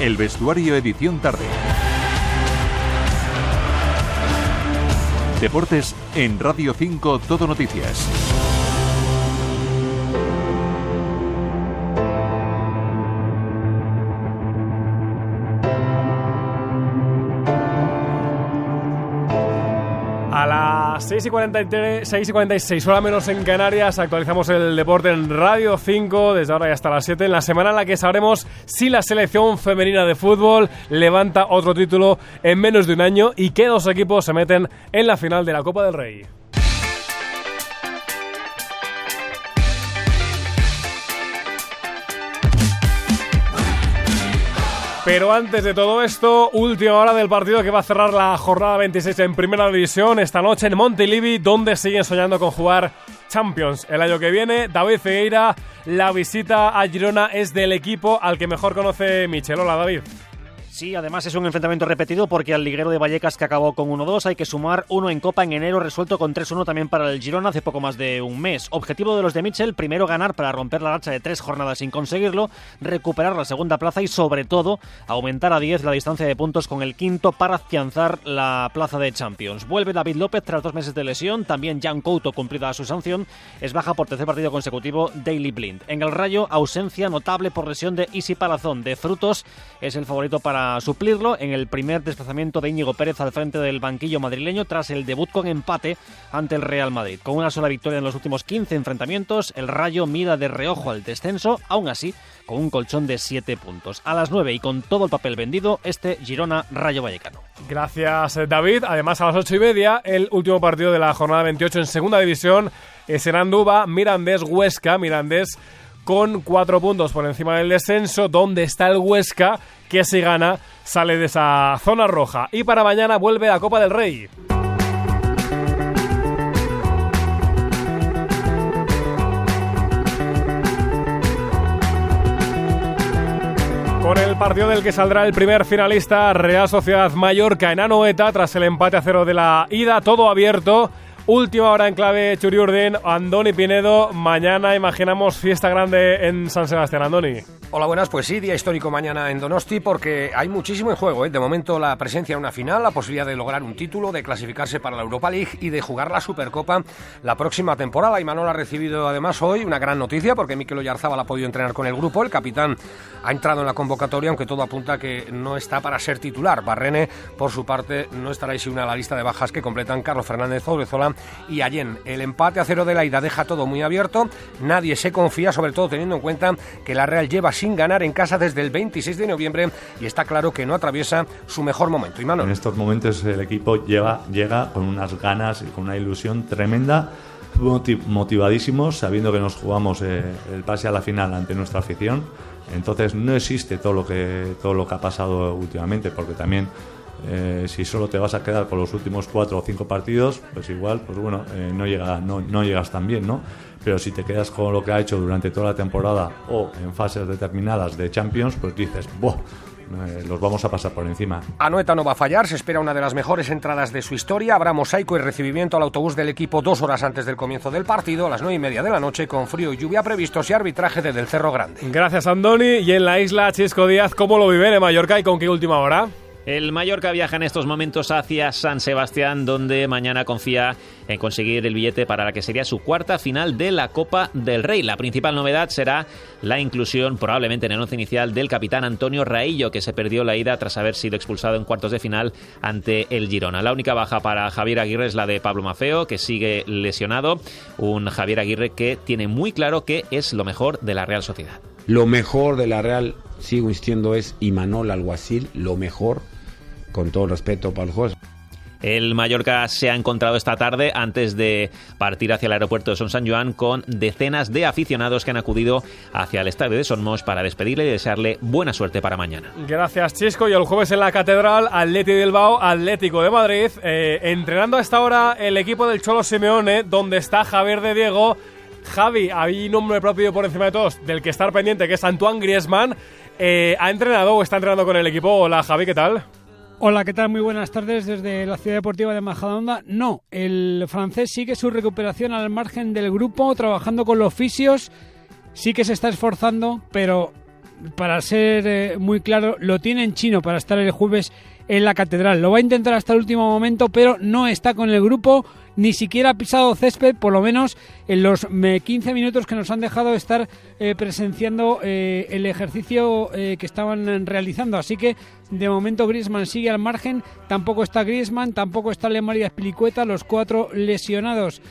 El vestuario edición tarde. Deportes en Radio 5 Todo Noticias. Las 6 y, 43, 6 y 46, hora menos en Canarias, actualizamos el deporte en Radio 5 desde ahora y hasta las 7, en la semana en la que sabremos si la selección femenina de fútbol levanta otro título en menos de un año y qué dos equipos se meten en la final de la Copa del Rey. Pero antes de todo esto, última hora del partido que va a cerrar la jornada 26 en Primera División esta noche en Montilivi, donde siguen soñando con jugar Champions el año que viene. David Feira, la visita a Girona es del equipo al que mejor conoce Michel. Hola David. Sí, además es un enfrentamiento repetido porque al liguero de Vallecas que acabó con 1-2 hay que sumar uno en Copa en enero resuelto con 3-1 también para el Girona hace poco más de un mes. Objetivo de los de Mitchell, primero ganar para romper la racha de tres jornadas sin conseguirlo, recuperar la segunda plaza y sobre todo aumentar a 10 la distancia de puntos con el quinto para afianzar la plaza de Champions. Vuelve David López tras dos meses de lesión, también Jan Couto cumplida su sanción, es baja por tercer partido consecutivo Daily Blind. En el Rayo, ausencia notable por lesión de Isi Palazón. De Frutos es el favorito para suplirlo en el primer desplazamiento de Íñigo Pérez al frente del banquillo madrileño tras el debut con empate ante el Real Madrid. Con una sola victoria en los últimos 15 enfrentamientos, el Rayo mira de reojo al descenso, aún así con un colchón de 7 puntos. A las 9 y con todo el papel vendido, este Girona Rayo Vallecano. Gracias David. Además a las 8 y media, el último partido de la jornada 28 en segunda división es en Mirandés Huesca, Mirandés con cuatro puntos por encima del descenso, donde está el Huesca, que si gana sale de esa zona roja. Y para mañana vuelve la Copa del Rey. Con el partido del que saldrá el primer finalista, Real Sociedad Mallorca en Anoeta, tras el empate a cero de la ida, todo abierto. Última hora en clave Churiurden, Andoni Pinedo. Mañana imaginamos fiesta grande en San Sebastián, Andoni. Hola, buenas. Pues sí, día histórico mañana en Donosti porque hay muchísimo en juego. ¿eh? De momento la presencia en una final, la posibilidad de lograr un título, de clasificarse para la Europa League y de jugar la Supercopa la próxima temporada. Y Manol ha recibido además hoy una gran noticia porque Mikel Oyarzábal ha podido entrenar con el grupo. El capitán ha entrado en la convocatoria, aunque todo apunta que no está para ser titular. Barrene, por su parte, no estará y se une a la lista de bajas que completan Carlos Fernández Obrezola y Allen. El empate a cero de la ida deja todo muy abierto. Nadie se confía, sobre todo teniendo en cuenta que la Real lleva sin ganar en casa desde el 26 de noviembre y está claro que no atraviesa su mejor momento. Y En estos momentos el equipo llega con unas ganas y con una ilusión tremenda, motivadísimos, sabiendo que nos jugamos eh, el pase a la final ante nuestra afición. Entonces no existe todo lo que, todo lo que ha pasado últimamente, porque también eh, si solo te vas a quedar con los últimos cuatro o cinco partidos, pues igual, pues bueno, eh, no, llega, no, no llegas tan bien, ¿no? pero si te quedas con lo que ha hecho durante toda la temporada o en fases determinadas de Champions, pues dices, ¡buah! Eh, los vamos a pasar por encima. Anoeta no va a fallar, se espera una de las mejores entradas de su historia. Habrá mosaico y recibimiento al autobús del equipo dos horas antes del comienzo del partido, a las nueve y media de la noche, con frío y lluvia previstos y arbitraje desde el Cerro Grande. Gracias, Andoni. Y en la isla, Chisco Díaz, ¿cómo lo viven en Mallorca y con qué última hora? El Mallorca viaja en estos momentos hacia San Sebastián, donde mañana confía en conseguir el billete para la que sería su cuarta final de la Copa del Rey. La principal novedad será la inclusión, probablemente en el once inicial, del capitán Antonio Raillo, que se perdió la ida tras haber sido expulsado en cuartos de final ante el Girona. La única baja para Javier Aguirre es la de Pablo Mafeo, que sigue lesionado. Un Javier Aguirre que tiene muy claro que es lo mejor de la Real Sociedad. Lo mejor de la Real, sigo insistiendo, es Imanol Alguacil, lo mejor, con todo respeto para el juez. El Mallorca se ha encontrado esta tarde antes de partir hacia el aeropuerto de Son San Joan con decenas de aficionados que han acudido hacia el estadio de Sonmos para despedirle y desearle buena suerte para mañana. Gracias, Chisco. Y el jueves en la Catedral, Atleti Bilbao, Atlético de Madrid. Eh, entrenando a esta hora el equipo del Cholo Simeone, donde está Javier de Diego. Javi, hay un nombre propio por encima de todos del que estar pendiente, que es Antoine Griezmann. Eh, ¿Ha entrenado o está entrenando con el equipo? Hola, Javi, ¿qué tal? Hola, ¿qué tal? Muy buenas tardes desde la ciudad deportiva de Majadahonda. No, el francés sigue su recuperación al margen del grupo, trabajando con los fisios. Sí que se está esforzando, pero para ser eh, muy claro, lo tiene en chino para estar el jueves en la catedral. Lo va a intentar hasta el último momento, pero no está con el grupo, ni siquiera ha pisado césped, por lo menos en los 15 minutos que nos han dejado estar eh, presenciando eh, el ejercicio que estaban realizando. Así que de momento Griezmann sigue al margen, tampoco está Griezmann, tampoco está Lemaria Espilicueta, los cuatro lesionados.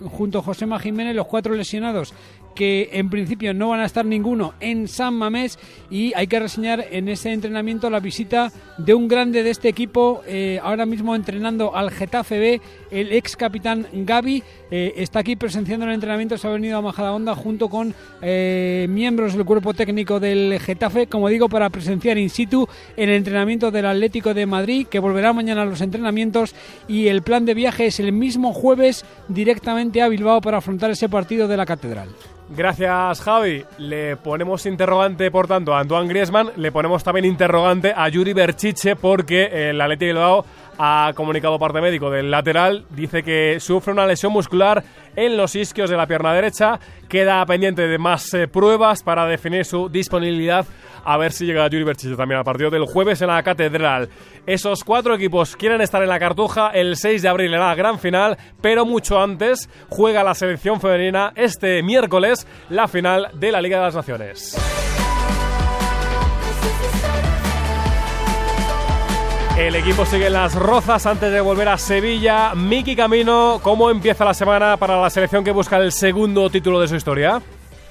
junto a Josema Jiménez, los cuatro lesionados que en principio no van a estar ninguno en San Mamés y hay que reseñar en ese entrenamiento la visita de un grande de este equipo, eh, ahora mismo entrenando al Getafe B, el ex capitán Gaby, eh, está aquí presenciando el entrenamiento, se ha venido a Majadahonda junto con eh, miembros del cuerpo técnico del Getafe, como digo, para presenciar in situ el entrenamiento del Atlético de Madrid, que volverá mañana a los entrenamientos y el plan de viaje es el mismo jueves directamente a Bilbao para afrontar ese partido de la Catedral. Gracias, Javi. Le ponemos interrogante, por tanto, a Antoine Griezmann. Le ponemos también interrogante a Yuri Berchiche porque el Atleti Bilbao ha comunicado parte médico del lateral. Dice que sufre una lesión muscular en los isquios de la pierna derecha. Queda pendiente de más eh, pruebas para definir su disponibilidad. A ver si llega Yuri Berchiche también al partido del jueves en la Catedral. Esos cuatro equipos quieren estar en la Cartuja el 6 de abril en la gran final, pero mucho antes juega la selección femenina este miércoles la final de la Liga de las Naciones. El equipo sigue en las rozas antes de volver a Sevilla. Miki Camino, ¿cómo empieza la semana para la selección que busca el segundo título de su historia?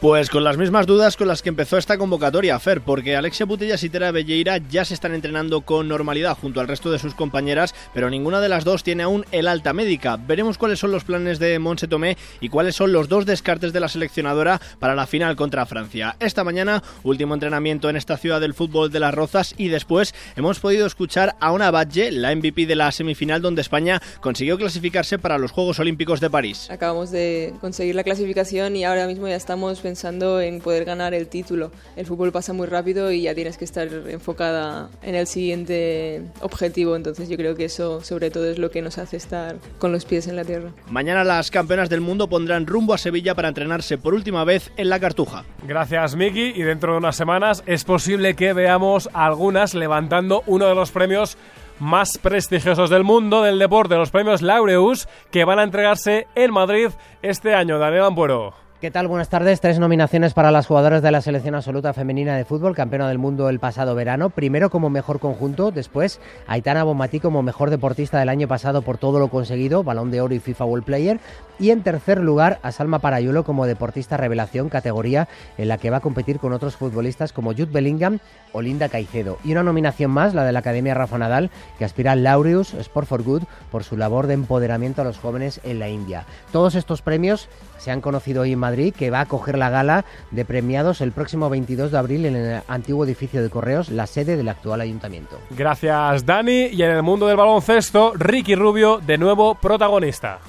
Pues con las mismas dudas con las que empezó esta convocatoria, Fer, porque Alexia Putellas y Tera Belleira ya se están entrenando con normalidad junto al resto de sus compañeras, pero ninguna de las dos tiene aún el alta médica. Veremos cuáles son los planes de Monse Tomé y cuáles son los dos descartes de la seleccionadora para la final contra Francia. Esta mañana, último entrenamiento en esta ciudad del fútbol de las Rozas y después hemos podido escuchar a una Badge, la MVP de la semifinal donde España consiguió clasificarse para los Juegos Olímpicos de París. Acabamos de conseguir la clasificación y ahora mismo ya estamos pensando en poder ganar el título. El fútbol pasa muy rápido y ya tienes que estar enfocada en el siguiente objetivo, entonces yo creo que eso sobre todo es lo que nos hace estar con los pies en la tierra. Mañana las campeonas del mundo pondrán rumbo a Sevilla para entrenarse por última vez en la Cartuja. Gracias Miki y dentro de unas semanas es posible que veamos algunas levantando uno de los premios más prestigiosos del mundo del deporte, los premios Laureus, que van a entregarse en Madrid este año. Daniel Ampuero. ¿Qué tal? Buenas tardes. Tres nominaciones para las jugadoras de la selección absoluta femenina de fútbol, campeona del mundo el pasado verano. Primero como mejor conjunto, después Aitana Bonmatí como mejor deportista del año pasado por todo lo conseguido, balón de oro y FIFA World Player. Y en tercer lugar a Salma Parayuelo como deportista revelación, categoría en la que va a competir con otros futbolistas como Jude Bellingham o Linda Caicedo. Y una nominación más, la de la Academia Rafa Nadal, que aspira al Laureus Sport for Good por su labor de empoderamiento a los jóvenes en la India. Todos estos premios se han conocido hoy en Madrid, que va a coger la gala de premiados el próximo 22 de abril en el antiguo edificio de Correos, la sede del actual ayuntamiento. Gracias, Dani. Y en el mundo del baloncesto, Ricky Rubio, de nuevo protagonista.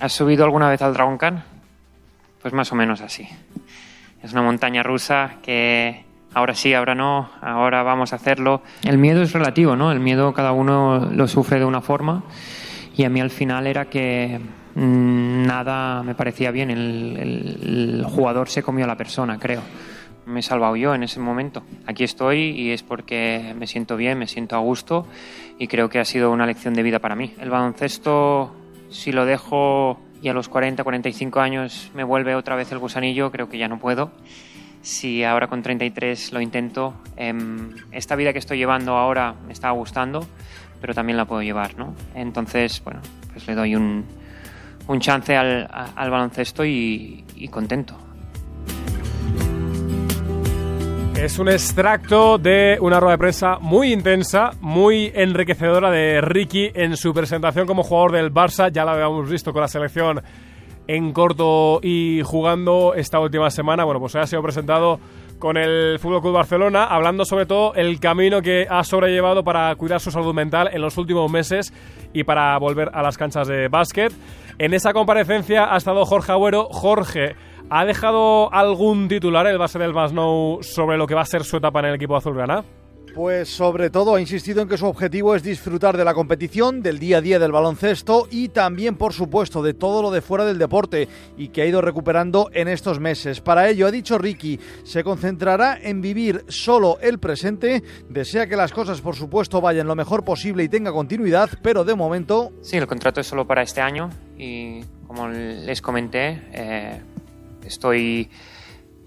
¿Has subido alguna vez al Dragon Khan? Pues más o menos así. Es una montaña rusa que ahora sí, ahora no, ahora vamos a hacerlo. El miedo es relativo, ¿no? El miedo cada uno lo sufre de una forma y a mí al final era que nada me parecía bien, el, jugador se comió a la persona, creo. Me he salvado yo en ese momento. Aquí estoy y es porque me siento bien, me siento a gusto y creo que ha sido una lección de vida para mí. El baloncesto, si lo dejo y a los 40, 45 años me vuelve otra vez el gusanillo, creo que ya no puedo si ahora con 33 lo intento, em, esta vida que estoy llevando ahora me está gustando, pero también la puedo llevar, ¿no? Entonces, bueno, pues le doy un, un chance al, al baloncesto y, y contento. Es un extracto de una rueda de prensa muy intensa, muy enriquecedora de Ricky en su presentación como jugador del Barça. Ya la habíamos visto con la selección en corto y jugando esta última semana. Bueno, pues hoy ha sido presentado con el Fútbol Club Barcelona, hablando sobre todo el camino que ha sobrellevado para cuidar su salud mental en los últimos meses y para volver a las canchas de básquet. En esa comparecencia ha estado Jorge Agüero. Jorge, ¿ha dejado algún titular el base del Masnou sobre lo que va a ser su etapa en el equipo azulgrana? Pues sobre todo ha insistido en que su objetivo es disfrutar de la competición, del día a día del baloncesto y también, por supuesto, de todo lo de fuera del deporte y que ha ido recuperando en estos meses. Para ello, ha dicho Ricky, se concentrará en vivir solo el presente, desea que las cosas, por supuesto, vayan lo mejor posible y tenga continuidad, pero de momento... Sí, el contrato es solo para este año y como les comenté, eh, estoy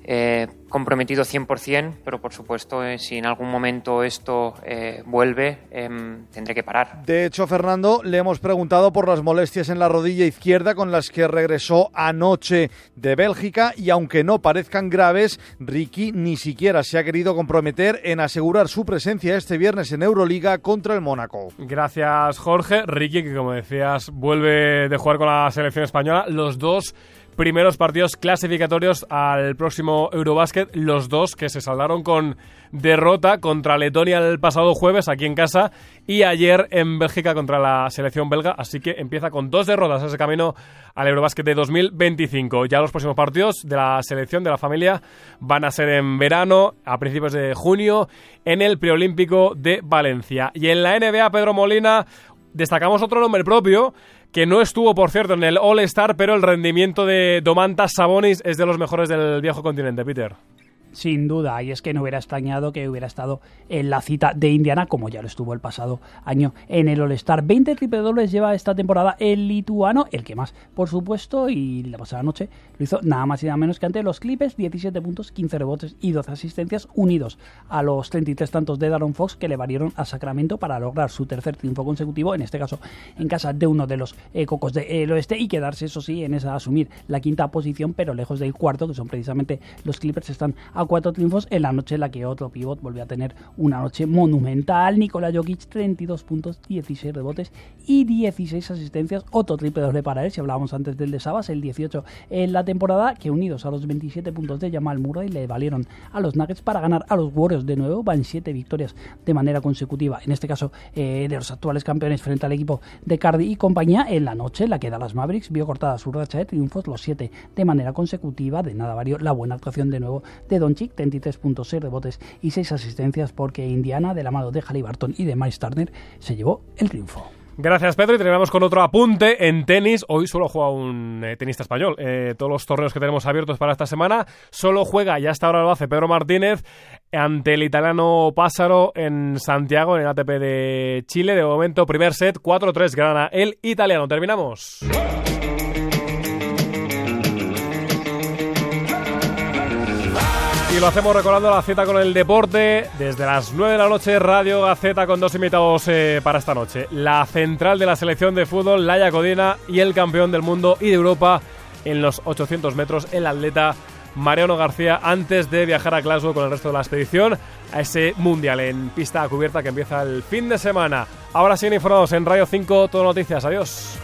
eh, comprometido 100%, pero por supuesto, eh, si en algún momento esto eh, vuelve, em, tendré que parar. De hecho, Fernando, le hemos preguntado por las molestias en la rodilla izquierda con las que regresó anoche de Bélgica y aunque no parezcan graves, Ricky ni siquiera se ha querido comprometer en asegurar su presencia este viernes en Euroliga contra el Mónaco. Gracias, Jorge. Ricky, que como decías, vuelve de jugar con la selección española. Los dos primeros partidos clasificatorios al próximo Los dos que se saldaron con derrota contra Letonia el pasado jueves aquí en casa y ayer en Bélgica contra la selección belga, así que empieza con dos derrotas ese camino al Eurobásquet de 2025. Ya los próximos partidos de la selección de la familia van a ser en verano, a principios de junio, en el preolímpico de Valencia. Y en la NBA, Pedro Molina, destacamos otro nombre propio que no estuvo, por cierto, en el All-Star, pero el rendimiento de Domantas Sabonis es de los mejores del viejo continente, Peter. Sin duda, y es que no hubiera extrañado que hubiera estado en la cita de Indiana, como ya lo estuvo el pasado año en el All-Star. 20 triple dobles lleva esta temporada el lituano, el que más, por supuesto, y la pasada noche lo hizo nada más y nada menos que ante los Clippers, 17 puntos, 15 rebotes y 12 asistencias, unidos a los 33 tantos de Daron Fox que le valieron a Sacramento para lograr su tercer triunfo consecutivo, en este caso en casa de uno de los eh, cocos del oeste, y quedarse, eso sí, en esa asumir la quinta posición, pero lejos del cuarto, que son precisamente los Clippers, están a cuatro triunfos en la noche en la que otro pivot volvió a tener una noche monumental. Nikola Jokic, 32 puntos, 16 rebotes y 16 asistencias. Otro triple doble para él, si hablábamos antes del de Sabas, el 18 en la temporada, que unidos a los 27 puntos de Jamal Murray le valieron a los Nuggets para ganar a los Warriors de nuevo. Van 7 victorias de manera consecutiva, en este caso eh, de los actuales campeones frente al equipo de Cardi y compañía. En la noche la que Dallas Mavericks vio cortada su racha de triunfos, los 7 de manera consecutiva. De nada varió la buena actuación de nuevo de Doncic 33.6 rebotes y 6 asistencias porque Indiana, de la mano de Halliburton y de Miles Turner, se llevó el triunfo. Gracias, Pedro. Y terminamos con otro apunte en tenis. Hoy solo juega un eh, tenista español. Eh, todos los torneos que tenemos abiertos para esta semana solo juega, y hasta ahora lo hace Pedro Martínez, ante el italiano Pásaro en Santiago, en el ATP de Chile. De momento, primer set, 4-3, gana el italiano. Terminamos. Y lo hacemos recordando la cita con el deporte desde las 9 de la noche, Radio Gaceta con dos invitados eh, para esta noche. La central de la selección de fútbol, Laia Codina, y el campeón del mundo y de Europa en los 800 metros, el atleta Mariano García, antes de viajar a Glasgow con el resto de la expedición a ese mundial en pista cubierta que empieza el fin de semana. Ahora siguen informados en Radio 5, todo noticias. Adiós.